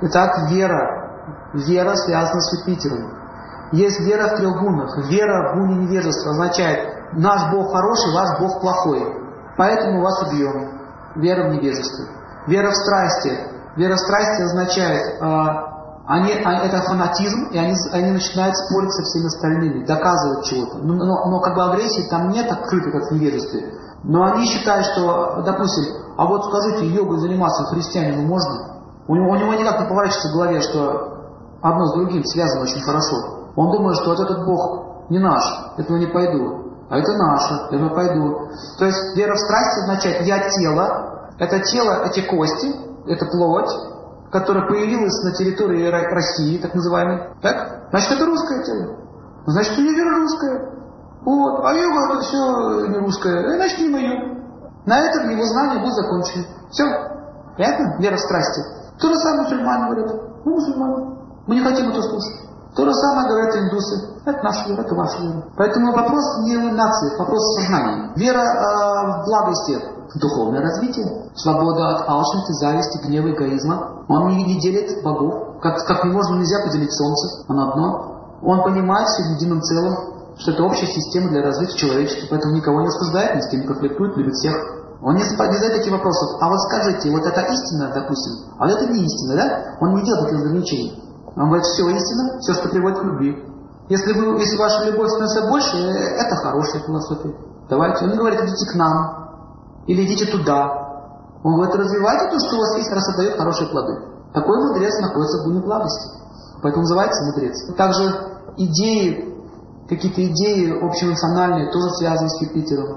Итак, вера. Вера связана с Юпитером. Есть вера в трех гунах. Вера в гуне невежества означает, наш Бог хороший, ваш Бог плохой. Поэтому вас убьем. Вера в невежество. Вера в страсти. Вера в страсти означает, э, они, они, это фанатизм, и они, они начинают спорить со всеми остальными, доказывать чего-то. Но, но, но как бы агрессии там нет открытой, как в невежестве. Но они считают, что, допустим, а вот скажите, йогой заниматься христианину можно? У него, у него никак не поворачивается в голове, что одно с другим связано очень хорошо. Он думает, что вот этот Бог не наш, этого не пойду. А это наше, я пойду. То есть вера в страсть означает «я тело», это тело, эти кости, это плоть, которая появилась на территории России, так называемой. Так? Значит, это русское тело. Значит, у нее вера русская. Вот. А йога это все не русское. Значит, не мое. На этом его знания будут закончены. Все. Понятно? Вера в страсти. То же самое мусульмане говорят. Мы мусульмане. Мы не хотим это слушать. То же самое говорят индусы. Это наша вера, это ваша вера. Поэтому вопрос не в нации, вопрос в сознании. Вера э, в благости, духовное развитие, свобода от алчности, зависти, гнева, эгоизма. Он не, не делит богов, как, как можно, нельзя поделить солнце, оно одно. Он понимает все в едином целом, что это общая система для развития человечества, поэтому никого не осуждает, ни с кем не конфликтует, любит всех. Он не задает таких вопросов. А вот скажите, вот это истина, допустим, а это не истина, да? Он не делает таких ограничений. Он говорит, все истина, все, что приводит к любви. Если, вы, если ваша любовь становится больше, это хорошая философия. Давайте. Он не говорит, идите к нам. Или идите туда. Он говорит, развивайте то, что у вас есть, раз отдает хорошие плоды. Такой мудрец находится в гуне благости. Поэтому называется мудрец. Также идеи, какие-то идеи общенациональные тоже связаны с Юпитером.